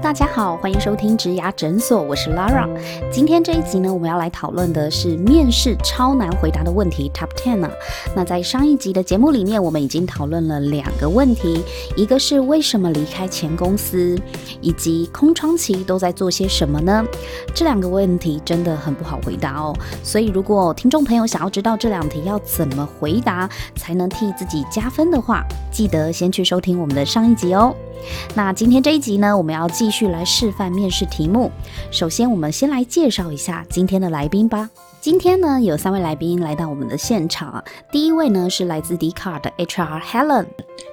大家好，欢迎收听植牙诊所，我是 Lara。今天这一集呢，我们要来讨论的是面试超难回答的问题 Top Ten 啊。那在上一集的节目里面，我们已经讨论了两个问题，一个是为什么离开前公司，以及空窗期都在做些什么呢？这两个问题真的很不好回答哦。所以如果听众朋友想要知道这两题要怎么回答才能替自己加分的话，记得先去收听我们的上一集哦。那今天这一集呢，我们要继续来示范面试题目。首先，我们先来介绍一下今天的来宾吧。今天呢，有三位来宾来到我们的现场。第一位呢是来自迪卡的 HR Helen。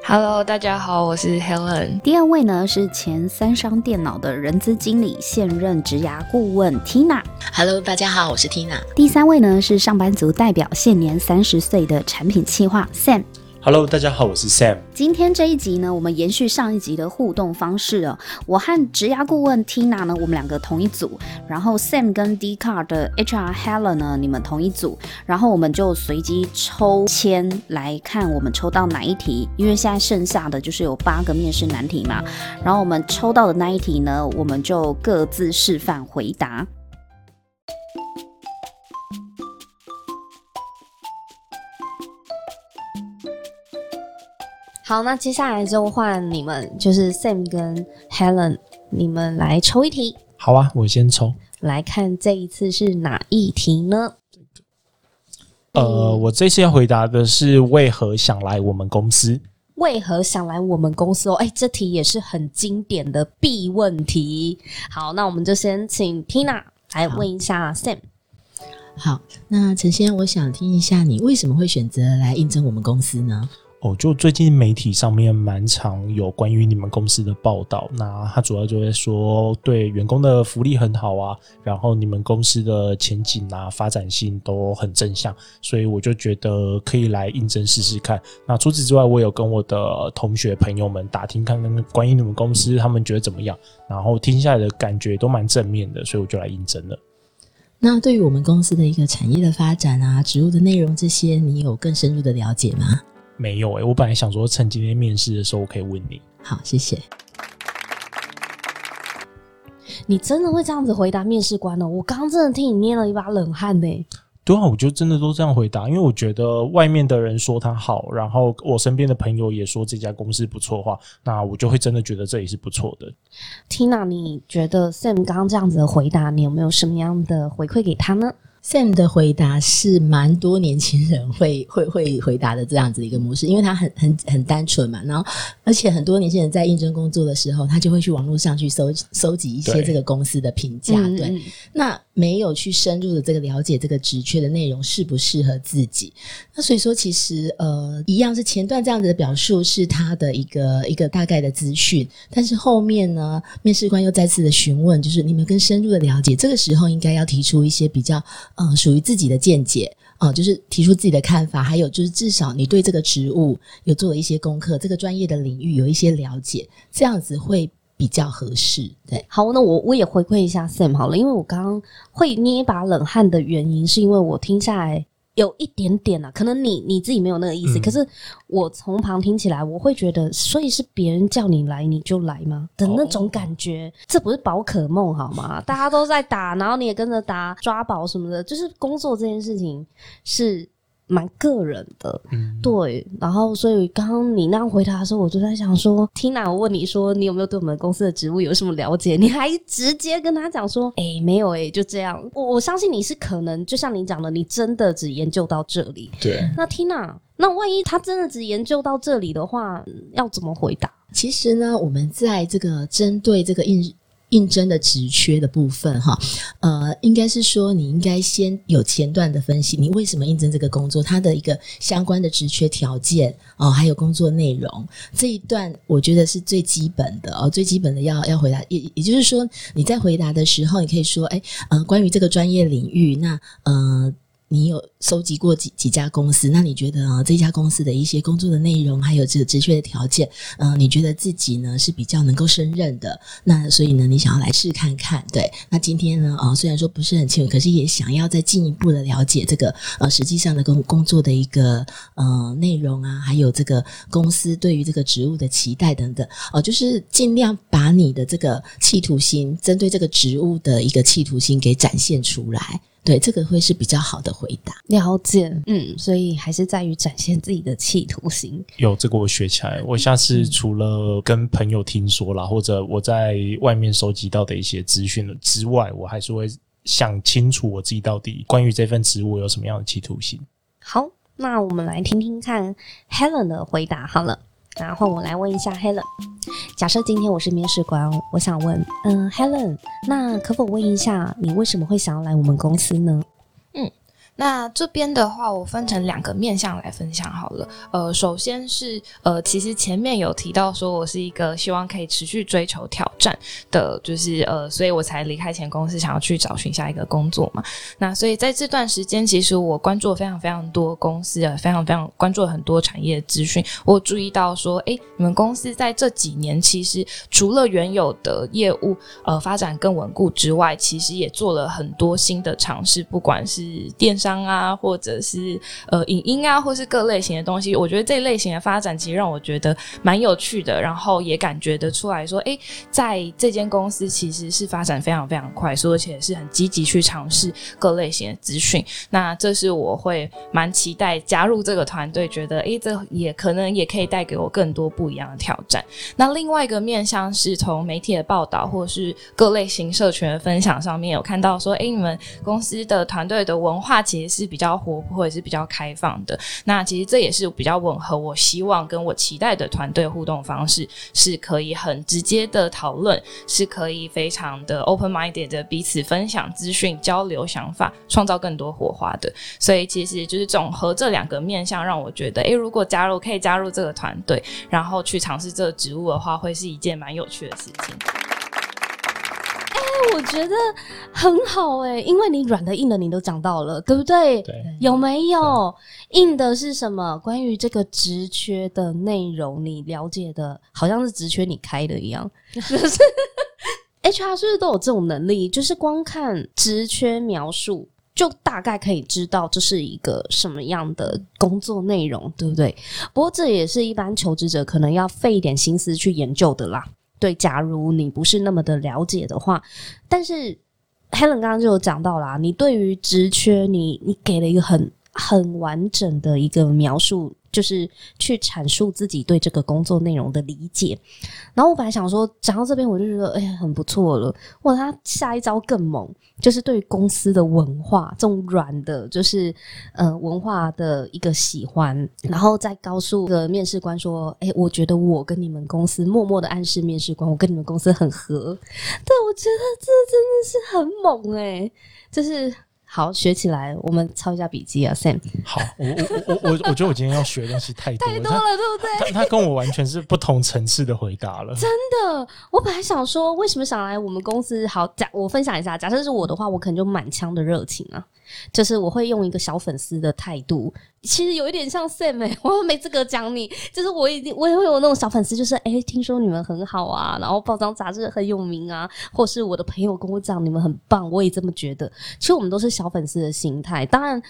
Hello，大家好，我是 Helen。第二位呢是前三商电脑的人资经理，现任职涯顾问 Tina。Hello，大家好，我是 Tina。第三位呢是上班族代表，现年三十岁的产品企划 Sam。Hello，大家好，我是 Sam。今天这一集呢，我们延续上一集的互动方式哦。我和职涯顾问 Tina 呢，我们两个同一组，然后 Sam 跟 D Car 的 HR Helen 呢，你们同一组，然后我们就随机抽签来看我们抽到哪一题，因为现在剩下的就是有八个面试难题嘛，然后我们抽到的那一题呢，我们就各自示范回答。好，那接下来就换你们，就是 Sam 跟 Helen，你们来抽一题。好啊，我先抽。来看这一次是哪一题呢？呃，我这次要回答的是为何想来我们公司？为何想来我们公司哦？哎，这题也是很经典的必问题。好，那我们就先请 Tina 来问一下 Sam。好，那陈先，我想听一下你为什么会选择来应征我们公司呢？哦，就最近媒体上面蛮常有关于你们公司的报道，那他主要就会说对员工的福利很好啊，然后你们公司的前景啊、发展性都很正向，所以我就觉得可以来应征试试看。那除此之外，我有跟我的同学朋友们打听看看关于你们公司，他们觉得怎么样，然后听下来的感觉都蛮正面的，所以我就来应征了。那对于我们公司的一个产业的发展啊、职务的内容这些，你有更深入的了解吗？没有哎，我本来想说趁今天面试的时候，我可以问你。好，谢谢。你真的会这样子回答面试官哦？我刚刚真的替你捏了一把冷汗呢。对啊，我就真的都这样回答，因为我觉得外面的人说他好，然后我身边的朋友也说这家公司不错的话，那我就会真的觉得这里是不错的。Tina，你觉得 Sam 刚刚这样子的回答，你有没有什么样的回馈给他呢？Sam 的回答是蛮多年轻人会会会回答的这样子的一个模式，因为他很很很单纯嘛，然后而且很多年轻人在应征工作的时候，他就会去网络上去搜搜集一些这个公司的评价，对，那没有去深入的这个了解这个职缺的内容适不适合自己，那所以说其实呃一样是前段这样子的表述是他的一个一个大概的资讯，但是后面呢面试官又再次的询问，就是你们更深入的了解，这个时候应该要提出一些比较。嗯，属于自己的见解啊，就是提出自己的看法，还有就是至少你对这个职务有做了一些功课，这个专业的领域有一些了解，这样子会比较合适。对，好，那我我也回馈一下 Sam 好了，因为我刚刚会捏一把冷汗的原因，是因为我听下来。有一点点啊，可能你你自己没有那个意思，可是我从旁听起来，我会觉得，所以是别人叫你来你就来吗的那种感觉？这不是宝可梦好吗？大家都在打，然后你也跟着打抓宝什么的，就是工作这件事情是。蛮个人的，对，然后所以刚刚你那样回答的时候，我就在想说，Tina，我问你说你有没有对我们公司的职务有什么了解？你还直接跟他讲说，哎，没有，哎，就这样。我我相信你是可能，就像你讲的，你真的只研究到这里。对。那 Tina，那万一他真的只研究到这里的话，要怎么回答？其实呢，我们在这个针对这个应。应征的职缺的部分，哈，呃，应该是说你应该先有前段的分析，你为什么应征这个工作，它的一个相关的职缺条件哦，还有工作内容这一段，我觉得是最基本的哦，最基本的要要回答，也也就是说你在回答的时候，你可以说，哎，呃，关于这个专业领域，那呃。你有收集过几几家公司？那你觉得啊，这家公司的一些工作的内容，还有这个职缺的条件，嗯，你觉得自己呢是比较能够胜任的？那所以呢，你想要来试看看，对？那今天呢，啊，虽然说不是很清楚，可是也想要再进一步的了解这个呃实际上的工工作的一个呃内容啊，还有这个公司对于这个职务的期待等等，哦，就是尽量把你的这个企图心，针对这个职务的一个企图心给展现出来。对，这个会是比较好的回答。了解，嗯，所以还是在于展现自己的企图心。有这个我学起来，我下次除了跟朋友听说了，或者我在外面收集到的一些资讯了之外，我还是会想清楚我自己到底关于这份职务有什么样的企图心。好，那我们来听听看 Helen 的回答好了。然后我来问一下 Helen，假设今天我是面试官，我想问，嗯，Helen，那可否问一下，你为什么会想要来我们公司呢？嗯那这边的话，我分成两个面向来分享好了。呃，首先是呃，其实前面有提到说我是一个希望可以持续追求挑战的，就是呃，所以我才离开前公司，想要去找寻下一个工作嘛。那所以在这段时间，其实我关注了非常非常多公司啊，非常非常关注了很多产业资讯。我注意到说，诶，你们公司在这几年其实除了原有的业务呃发展更稳固之外，其实也做了很多新的尝试，不管是电。商啊，或者是呃影音啊，或是各类型的东西，我觉得这类型的发展其实让我觉得蛮有趣的，然后也感觉得出来说，哎，在这间公司其实是发展非常非常快速，而且是很积极去尝试各类型的资讯。那这是我会蛮期待加入这个团队，觉得哎，这也可能也可以带给我更多不一样的挑战。那另外一个面向是从媒体的报道或是各类型社群的分享上面有看到说，哎，你们公司的团队的文化。也是比较活泼，也是比较开放的。那其实这也是比较吻合我希望跟我期待的团队互动方式，是可以很直接的讨论，是可以非常的 open minded 的彼此分享资讯、交流想法，创造更多火花的。所以其实就是总和这两个面向，让我觉得，诶，如果加入可以加入这个团队，然后去尝试这个职务的话，会是一件蛮有趣的事情。我觉得很好哎，因为你软的硬的你都讲到了，对不对？对，有没有硬的是什么？关于这个职缺的内容，你了解的好像是职缺你开的一样，就是 HR 是不是都有这种能力？就是光看职缺描述，就大概可以知道这是一个什么样的工作内容，对不对？不过这也是一般求职者可能要费一点心思去研究的啦。对，假如你不是那么的了解的话，但是 Helen 刚刚就有讲到啦，你对于职缺，你你给了一个很很完整的一个描述。就是去阐述自己对这个工作内容的理解，然后我本来想说讲到这边我就觉得哎呀很不错了，哇他下一招更猛，就是对于公司的文化这种软的，就是呃文化的一个喜欢，然后再告诉的面试官说，哎我觉得我跟你们公司默默的暗示面试官，我跟你们公司很合，对我觉得这真的是很猛哎，就是。好，学起来，我们抄一下笔记啊，Sam。好，我我我我我觉得我今天要学的东西太多太多了，对不对？他他跟我完全是不同层次的回答了。真的，我本来想说，为什么想来我们公司？好，假我分享一下，假设是我的话，我可能就满腔的热情啊。就是我会用一个小粉丝的态度，其实有一点像 Sam 哎，我没资格讲你，就是我已经我也会有那种小粉丝，就是哎，听说你们很好啊，然后报章杂志很有名啊，或是我的朋友跟我讲你们很棒，我也这么觉得。其实我们都是小粉丝的心态，当然，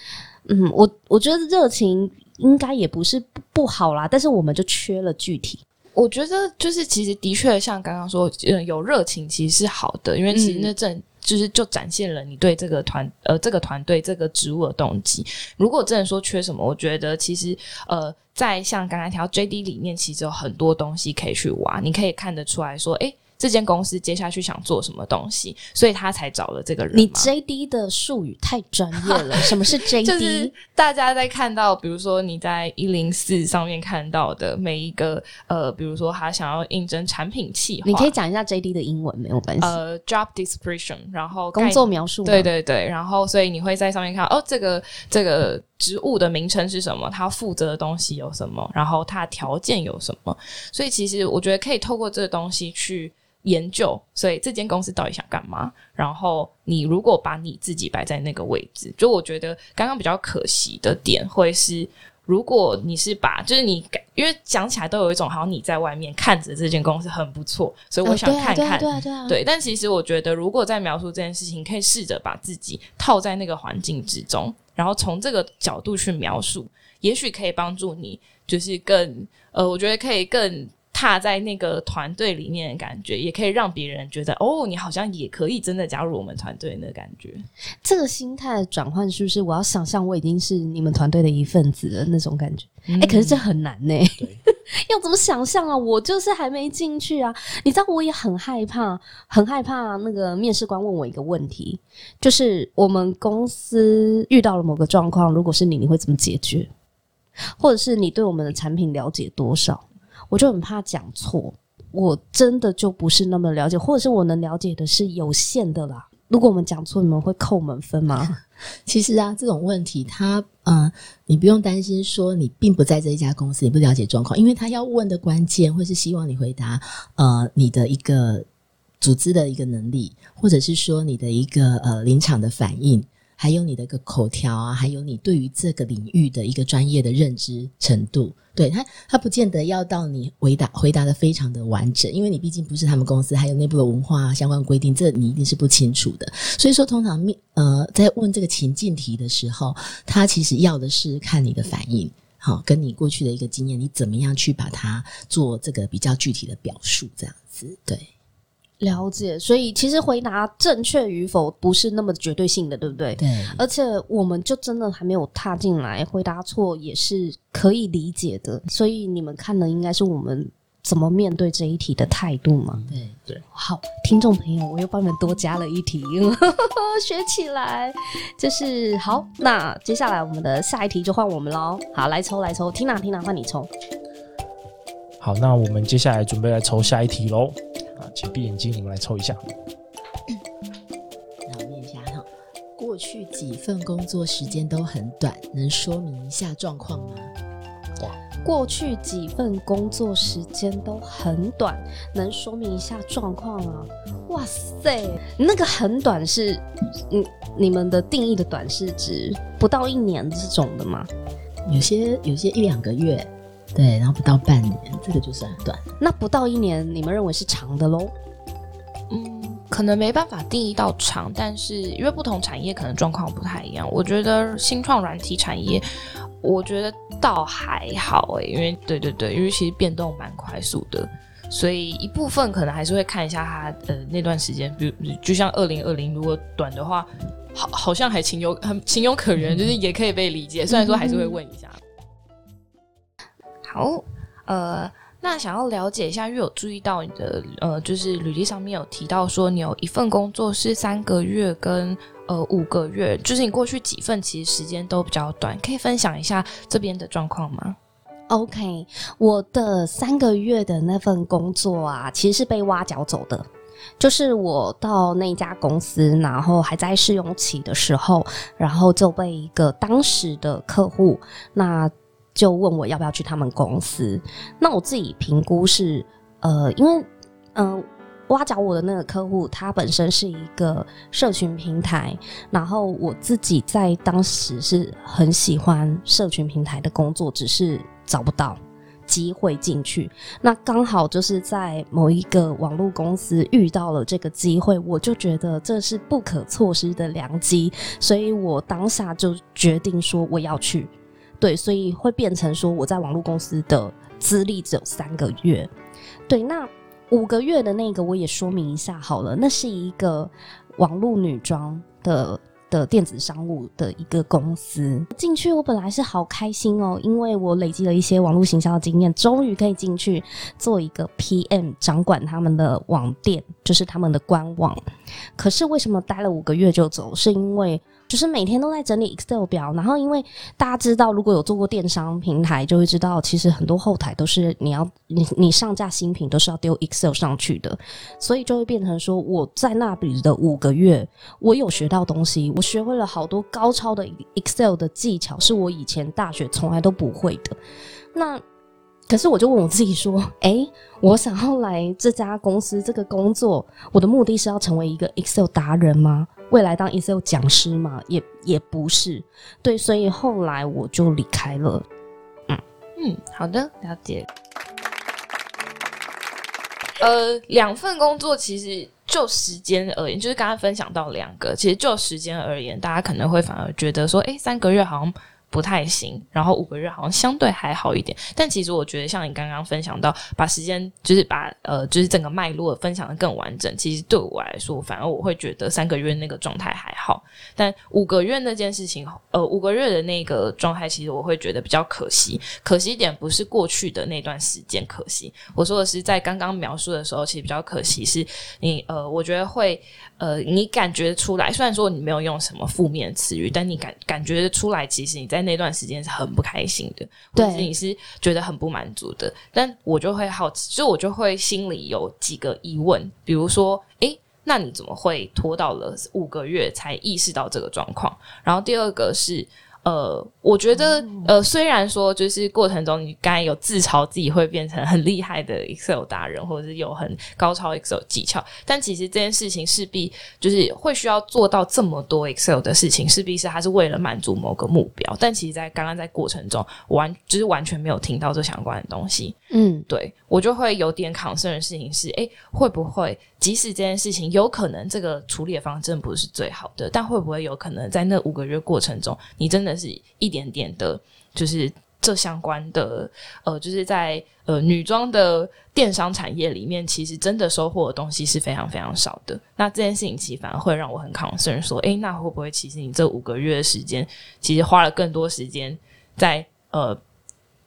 嗯，我我觉得热情应该也不是不好啦，但是我们就缺了具体。我觉得就是其实的确像刚刚说，嗯，有热情其实是好的，因为其实那正。就是就展现了你对这个团呃这个团队这个职务的动机。如果真的说缺什么，我觉得其实呃在像刚才提到 J D 里面，其实有很多东西可以去挖，你可以看得出来说，哎。这间公司接下去想做什么东西，所以他才找了这个人。你 J D 的术语太专业了，什么是 J D？就是大家在看到，比如说你在一零四上面看到的每一个呃，比如说他想要应征产品企划，你可以讲一下 J D 的英文没有关系。呃，Job Description，然后工作描述。对对对，然后所以你会在上面看哦，这个这个职务的名称是什么？他负责的东西有什么？然后他的条件有什么？所以其实我觉得可以透过这个东西去。研究，所以这间公司到底想干嘛？然后你如果把你自己摆在那个位置，就我觉得刚刚比较可惜的点会是。如果你是把，就是你，因为讲起来都有一种好像你在外面看着这间公司很不错，所以我想看看，对啊，对啊，对。但其实我觉得，如果在描述这件事情，可以试着把自己套在那个环境之中，然后从这个角度去描述，也许可以帮助你，就是更，呃，我觉得可以更。踏在那个团队里面的感觉，也可以让别人觉得哦，你好像也可以真的加入我们团队的感觉。这个心态转换是不是？我要想象我已经是你们团队的一份子的那种感觉。哎，可是这很难呢。要怎么想象啊？我就是还没进去啊。你知道，我也很害怕，很害怕那个面试官问我一个问题，就是我们公司遇到了某个状况，如果是你，你会怎么解决？或者是你对我们的产品了解多少？我就很怕讲错，我真的就不是那么了解，或者是我能了解的是有限的啦。如果我们讲错，你们会扣我们分吗？其实啊，这种问题，他嗯，你不用担心说你并不在这一家公司，你不了解状况，因为他要问的关键，会是希望你回答呃你的一个组织的一个能力，或者是说你的一个呃临场的反应。还有你的一个口条啊，还有你对于这个领域的一个专业的认知程度，对他，他不见得要到你回答回答的非常的完整，因为你毕竟不是他们公司，还有内部的文化相关规定，这你一定是不清楚的。所以说，通常面呃在问这个情境题的时候，他其实要的是看你的反应，好，跟你过去的一个经验，你怎么样去把它做这个比较具体的表述，这样子，对。了解，所以其实回答正确与否不是那么绝对性的，对不对？对。而且我们就真的还没有踏进来，回答错也是可以理解的。所以你们看的应该是我们怎么面对这一题的态度嘛？对对。好，听众朋友，我又帮你们多加了一题，学起来就是好。那接下来我们的下一题就换我们喽。好，来抽来抽，听哪听哪，换你抽。好，那我们接下来准备来抽下一题喽。啊，请闭眼睛，我们来抽一下。那我念一下哈，过去几份工作时间都很短，能说明一下状况吗？哇，过去几份工作时间都很短，能说明一下状况啊？哇塞，那个很短是，你，你们的定义的短是指不到一年这种的吗？有些有些一两个月。对，然后不到半年，这个就算短。那不到一年，你们认为是长的喽？嗯，可能没办法定义到长，但是因为不同产业可能状况不太一样。我觉得新创软体产业，我觉得倒还好诶，因为对对对，因为其实变动蛮快速的，所以一部分可能还是会看一下它呃那段时间，比如就像二零二零，如果短的话，好好像还情有很情有可原，就是也可以被理解。虽然说还是会问一下。好，呃，那想要了解一下，因为有注意到你的呃，就是履历上面有提到说你有一份工作是三个月跟呃五个月，就是你过去几份其实时间都比较短，可以分享一下这边的状况吗？OK，我的三个月的那份工作啊，其实是被挖角走的，就是我到那家公司，然后还在试用期的时候，然后就被一个当时的客户那。就问我要不要去他们公司，那我自己评估是，呃，因为，嗯，挖角我的那个客户，他本身是一个社群平台，然后我自己在当时是很喜欢社群平台的工作，只是找不到机会进去。那刚好就是在某一个网络公司遇到了这个机会，我就觉得这是不可错失的良机，所以我当下就决定说我要去。对，所以会变成说我在网络公司的资历只有三个月。对，那五个月的那个我也说明一下好了，那是一个网络女装的的电子商务的一个公司。进去我本来是好开心哦，因为我累积了一些网络行销的经验，终于可以进去做一个 PM，掌管他们的网店，就是他们的官网。可是为什么待了五个月就走？是因为就是每天都在整理 Excel 表，然后因为大家知道，如果有做过电商平台，就会知道，其实很多后台都是你要你你上架新品都是要丢 Excel 上去的，所以就会变成说，我在那里的五个月，我有学到东西，我学会了好多高超的 Excel 的技巧，是我以前大学从来都不会的。那可是我就问我自己说，诶，我想要来这家公司这个工作，我的目的是要成为一个 Excel 达人吗？未来当 Excel 讲师嘛？也也不是。对，所以后来我就离开了。嗯嗯，好的，了解。呃，两份工作其实就时间而言，就是刚刚分享到两个，其实就时间而言，大家可能会反而觉得说，诶，三个月好像。不太行，然后五个月好像相对还好一点，但其实我觉得像你刚刚分享到，把时间就是把呃就是整个脉络分享的更完整，其实对我来说，反而我会觉得三个月那个状态还好，但五个月那件事情，呃五个月的那个状态，其实我会觉得比较可惜。可惜点不是过去的那段时间可惜，我说的是在刚刚描述的时候，其实比较可惜是你呃，我觉得会。呃，你感觉出来，虽然说你没有用什么负面词语，但你感感觉出来，其实你在那段时间是很不开心的，或者你是觉得很不满足的。但我就会好奇，所以我就会心里有几个疑问，比如说，诶，那你怎么会拖到了五个月才意识到这个状况？然后第二个是。呃，我觉得，呃，虽然说就是过程中你刚才有自嘲自己会变成很厉害的 Excel 达人，或者是有很高超 Excel 技巧，但其实这件事情势必就是会需要做到这么多 Excel 的事情，势必是它是为了满足某个目标。但其实，在刚刚在过程中，完就是完全没有听到这相关的东西。嗯，对我就会有点 concern 的事情是，哎，会不会？即使这件事情有可能这个处理的方针不是最好的，但会不会有可能在那五个月过程中，你真的是一点点的，就是这相关的呃，就是在呃女装的电商产业里面，其实真的收获的东西是非常非常少的。那这件事情其实反而会让我很抗争说，诶，那会不会其实你这五个月的时间，其实花了更多时间在呃。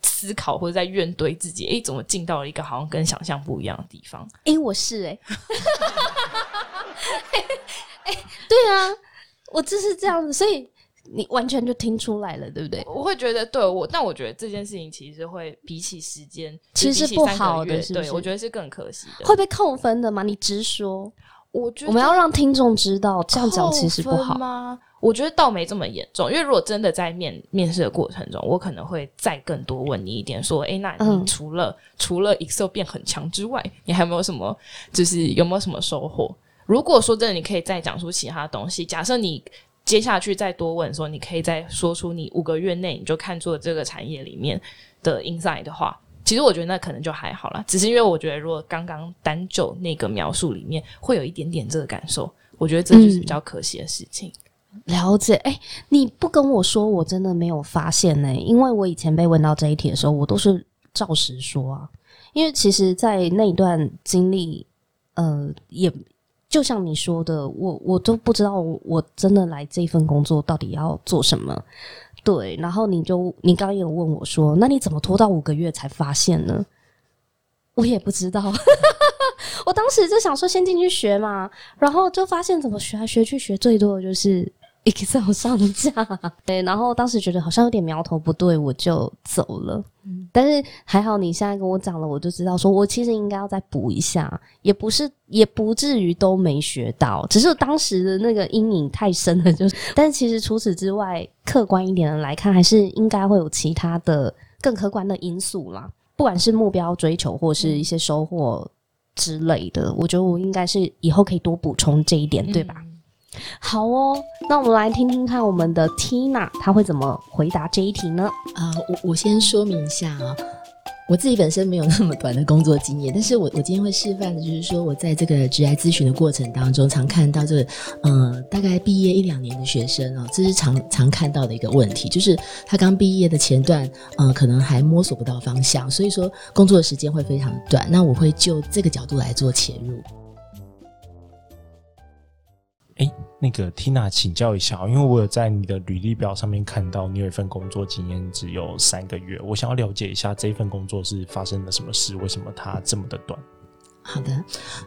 思考或者在怨怼自己，哎，怎么进到了一个好像跟想象不一样的地方？哎，我是哎，哎，对啊，我就是这样子，所以你完全就听出来了，对不对？我会觉得，对我，但我觉得这件事情其实会比起时间，其实是不好的，对我觉得是更可惜的，会被扣分的吗？你直说，我觉得我们要让听众知道，这样讲其实不好吗？我觉得倒没这么严重，因为如果真的在面面试的过程中，我可能会再更多问你一点，说，哎，那你除了除了 Excel 变很强之外，你还有没有什么，就是有没有什么收获？如果说真的，你可以再讲出其他东西。假设你接下去再多问，说你可以再说出你五个月内你就看出了这个产业里面的 inside 的话，其实我觉得那可能就还好了。只是因为我觉得，如果刚刚单就那个描述里面会有一点点这个感受，我觉得这就是比较可惜的事情。了解，哎，你不跟我说，我真的没有发现呢。因为我以前被问到这一题的时候，我都是照实说啊。因为其实，在那一段经历，呃，也就像你说的，我我都不知道，我真的来这份工作到底要做什么。对，然后你就你刚刚有问我说，那你怎么拖到五个月才发现呢？我也不知道。我当时就想说，先进去学嘛，然后就发现怎么学来学去，学最多的就是。Excel 上架，对，然后当时觉得好像有点苗头不对，我就走了。但是还好你现在跟我讲了，我就知道说我其实应该要再补一下，也不是也不至于都没学到，只是当时的那个阴影太深了。就是，但是其实除此之外，客观一点的来看，还是应该会有其他的更客观的因素啦。不管是目标追求或是一些收获之类的，我觉得我应该是以后可以多补充这一点，对吧？好哦，那我们来听听看我们的 Tina 她会怎么回答这一题呢？啊，我我先说明一下啊，我自己本身没有那么短的工作经验，但是我我今天会示范的就是说我在这个职业咨询的过程当中，常看到这个呃大概毕业一两年的学生哦，这是常常看到的一个问题，就是他刚毕业的前段，呃，可能还摸索不到方向，所以说工作的时间会非常短。那我会就这个角度来做切入。哎，那个 Tina，请教一下，因为我有在你的履历表上面看到你有一份工作经验只有三个月，我想要了解一下这份工作是发生了什么事，为什么它这么的短？好的，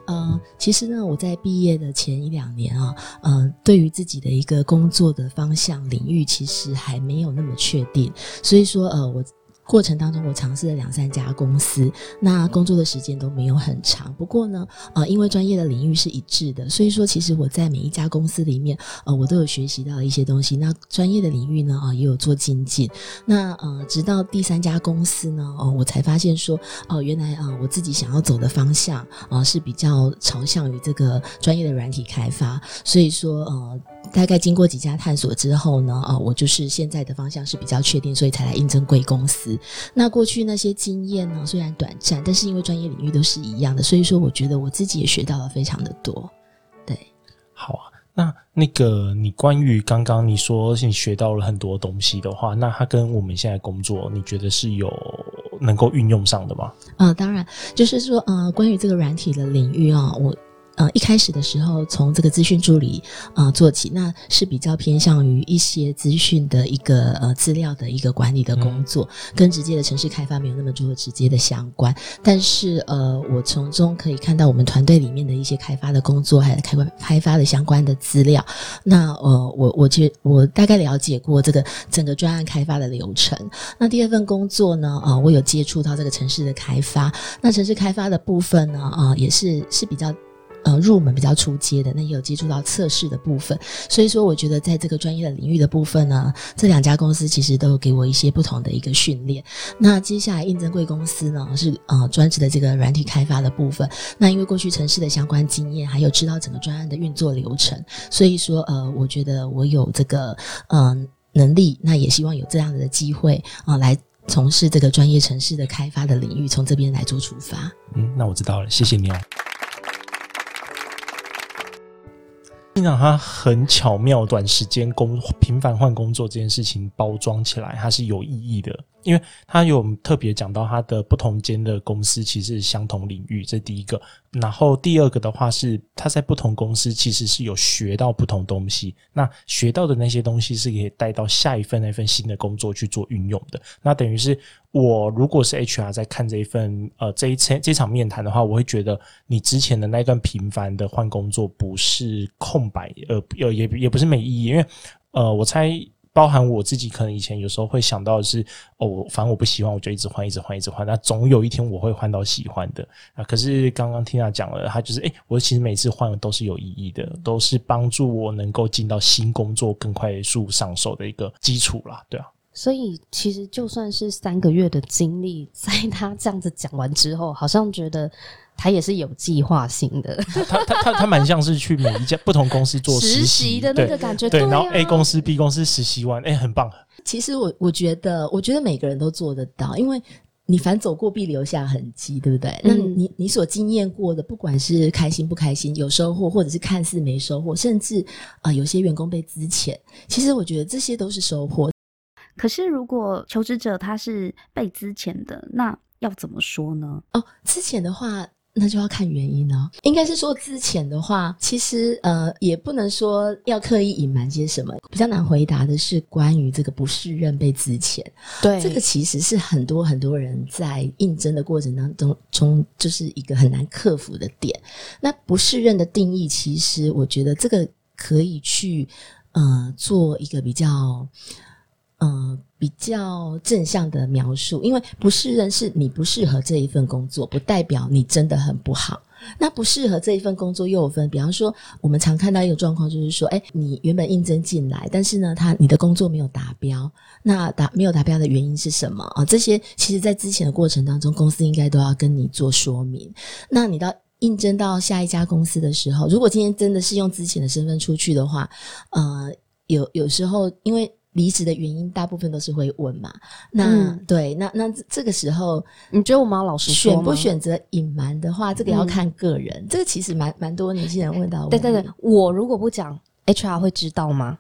嗯，其实呢，我在毕业的前一两年啊，嗯，对于自己的一个工作的方向领域，其实还没有那么确定，所以说，呃，我。过程当中，我尝试了两三家公司，那工作的时间都没有很长。不过呢，呃，因为专业的领域是一致的，所以说其实我在每一家公司里面，呃，我都有学习到一些东西。那专业的领域呢，啊，也有做精进。那呃，直到第三家公司呢，哦，我才发现说，哦，原来啊，我自己想要走的方向啊，是比较朝向于这个专业的软体开发。所以说，呃。大概经过几家探索之后呢，啊，我就是现在的方向是比较确定，所以才来应征贵公司。那过去那些经验呢，虽然短暂，但是因为专业领域都是一样的，所以说我觉得我自己也学到了非常的多。对，好啊。那那个你关于刚刚你说你学到了很多东西的话，那它跟我们现在工作，你觉得是有能够运用上的吗？嗯，当然，就是说，呃，关于这个软体的领域啊，我。呃，一开始的时候，从这个资讯助理啊做起，那是比较偏向于一些资讯的一个呃资料的一个管理的工作，跟直接的城市开发没有那么多直接的相关。但是呃，我从中可以看到我们团队里面的一些开发的工作，还有开发开发的相关的资料。那呃，我我觉我大概了解过这个整个专案开发的流程。那第二份工作呢，啊，我有接触到这个城市的开发。那城市开发的部分呢，啊，也是是比较。呃，入门比较出阶的，那也有接触到测试的部分，所以说我觉得在这个专业的领域的部分呢，这两家公司其实都给我一些不同的一个训练。那接下来应征贵公司呢，是呃专职的这个软体开发的部分。那因为过去城市的相关经验，还有知道整个专案的运作流程，所以说呃，我觉得我有这个嗯能力，那也希望有这样的机会啊，来从事这个专业城市的开发的领域，从这边来做出发。嗯，那我知道了，谢谢你哦。经常他很巧妙，短时间工频繁换工作这件事情包装起来，它是有意义的。因为他有特别讲到他的不同间的公司其实是相同领域，这第一个。然后第二个的话是他在不同公司其实是有学到不同东西，那学到的那些东西是可以带到下一份那份新的工作去做运用的。那等于是我如果是 HR 在看这一份呃这一次这场面谈的话，我会觉得你之前的那段频繁的换工作不是空白，呃呃也也不是没意义，因为呃我猜。包含我自己，可能以前有时候会想到的是，哦，反正我不喜欢，我就一直换，一直换，一直换。那总有一天我会换到喜欢的啊。可是刚刚听他讲了，他就是，哎，我其实每次换都是有意义的，都是帮助我能够进到新工作更快速上手的一个基础啦，对啊。所以其实就算是三个月的经历，在他这样子讲完之后，好像觉得。他也是有计划性的，他他他他蛮像是去每一家不同公司做实习的那个感觉，对，然后 A 公司 B 公司实习完，哎，很棒。其实我我觉得，我觉得每个人都做得到，因为你凡走过必留下痕迹，对不对？那你你所经验过的，不管是开心不开心，有收获，或者是看似没收获，甚至啊，有些员工被资遣，其实我觉得这些都是收获。可是如果求职者他是被资遣的，那要怎么说呢？哦，资遣的话。那就要看原因了。应该是说之前的话，其实呃也不能说要刻意隐瞒些什么。比较难回答的是关于这个不适任被之前，对这个其实是很多很多人在应征的过程当中中就是一个很难克服的点。那不适任的定义，其实我觉得这个可以去呃做一个比较。嗯，比较正向的描述，因为不适任是你不适合这一份工作，不代表你真的很不好。那不适合这一份工作又有分，比方说，我们常看到一个状况，就是说，哎，你原本应征进来，但是呢，他你的工作没有达标，那达没有达标的原因是什么啊？这些其实在之前的过程当中，公司应该都要跟你做说明。那你到应征到下一家公司的时候，如果今天真的是用之前的身份出去的话，呃，有有时候因为。离职的原因大部分都是会问嘛？那对，那那这个时候，你觉得我们要老实选不选择隐瞒的话，这个要看个人。这个其实蛮蛮多年轻人问到我。对对对，我如果不讲，HR 会知道吗？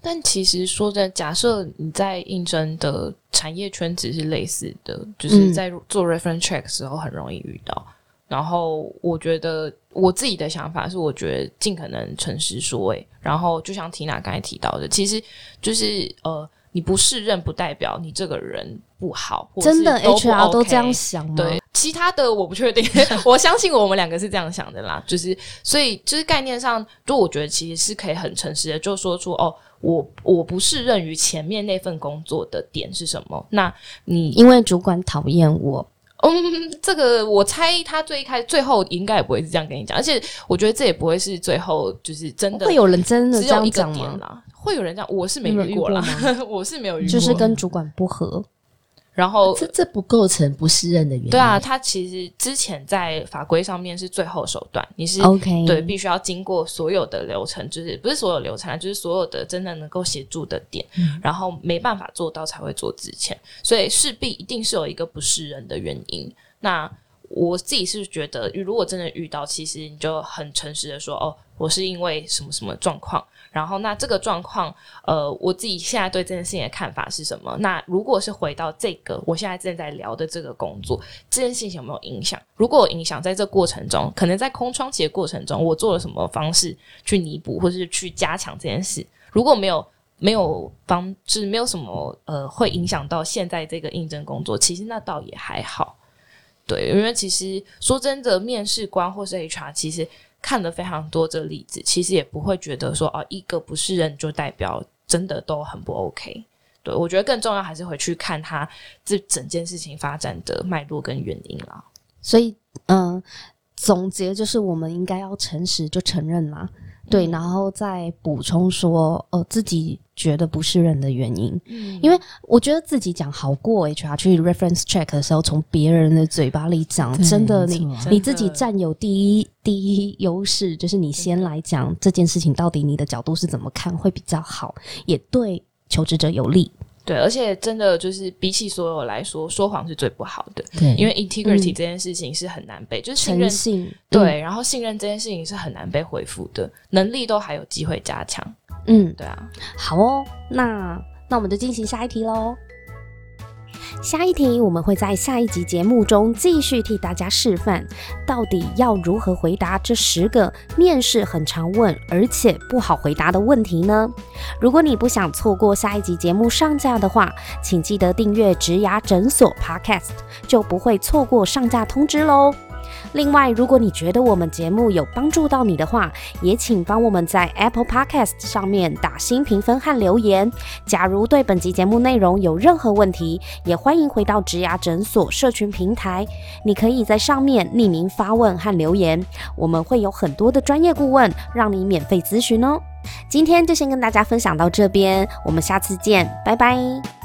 但其实说真的，假设你在应征的产业圈子是类似的，就是在做 reference check 时候很容易遇到。然后我觉得我自己的想法是，我觉得尽可能诚实说，诶，然后就像缇娜刚才提到的，其实就是呃。你不胜任不代表你这个人不好，真的 HR 都这样想吗？对，其他的我不确定，我相信我们两个是这样想的啦。就是，所以就是概念上，就我觉得其实是可以很诚实的，就说出哦，我我不适任于前面那份工作的点是什么。那你，因为主管讨厌我，嗯，这个我猜他最一开最后应该也不会是这样跟你讲，而且我觉得这也不会是最后就是真的会有人真的这样只有一个讲吗？点啦。会有人这样，我是没遇过遇过啦，我是没有遇过。就是跟主管不合，然后这这不构成不适任的原因。对啊，，他其实之前在法规上面是最后手段，你是 OK 对，必须要经过所有的流程，就是不是所有流程啊，就是所有的真的能够协助的点，然后没办法做到才会做之前，所以势必一定是有一个不是人的原因。那我自己是觉得，如果真的遇到，其实你就很诚实的说，哦，我是因为什么什么状况，然后那这个状况，呃，我自己现在对这件事情的看法是什么？那如果是回到这个我现在正在聊的这个工作，这件事情有没有影响？如果有影响，在这过程中，可能在空窗期的过程中，我做了什么方式去弥补，或是去加强这件事？如果没有没有方，就是没有什么呃会影响到现在这个应征工作，其实那倒也还好。对，因为其实说真的，面试官或是 HR，其实看了非常多这个例子，其实也不会觉得说哦，一个不是人就代表真的都很不 OK。对我觉得更重要还是回去看他这整件事情发展的脉络跟原因啦。所以嗯、总结就是我们应该要诚实就承认啦，对，然后再补充说，呃，自己觉得不是人的原因，嗯。因为我觉得自己讲好过 HR 去 reference check 的时候，从别人的嘴巴里讲，真的你你自己占有第一第一优势，就是你先来讲这件事情到底你的角度是怎么看会比较好，也对求职者有利。对，而且真的就是比起所有来说，说谎是最不好的，对，因为 integrity 嗯这件事情是很难被，就是信任。诚信，对，然后信任这件事情是很难被恢复的，能力都还有机会加强。嗯，对啊，好哦，那那我们就进行下一题喽。下一题我们会在下一集节目中继续替大家示范，到底要如何回答这十个面试很常问而且不好回答的问题呢？如果你不想错过下一集节目上架的话，请记得订阅植牙诊所 Podcast，就不会错过上架通知喽。另外，如果你觉得我们节目有帮助到你的话，也请帮我们在 Apple Podcast 上面打新评分和留言。假如对本集节目内容有任何问题，也欢迎回到植牙诊所社群平台，你可以在上面匿名发问和留言，我们会有很多的专业顾问让你免费咨询哦。今天就先跟大家分享到这边，我们下次见，拜拜。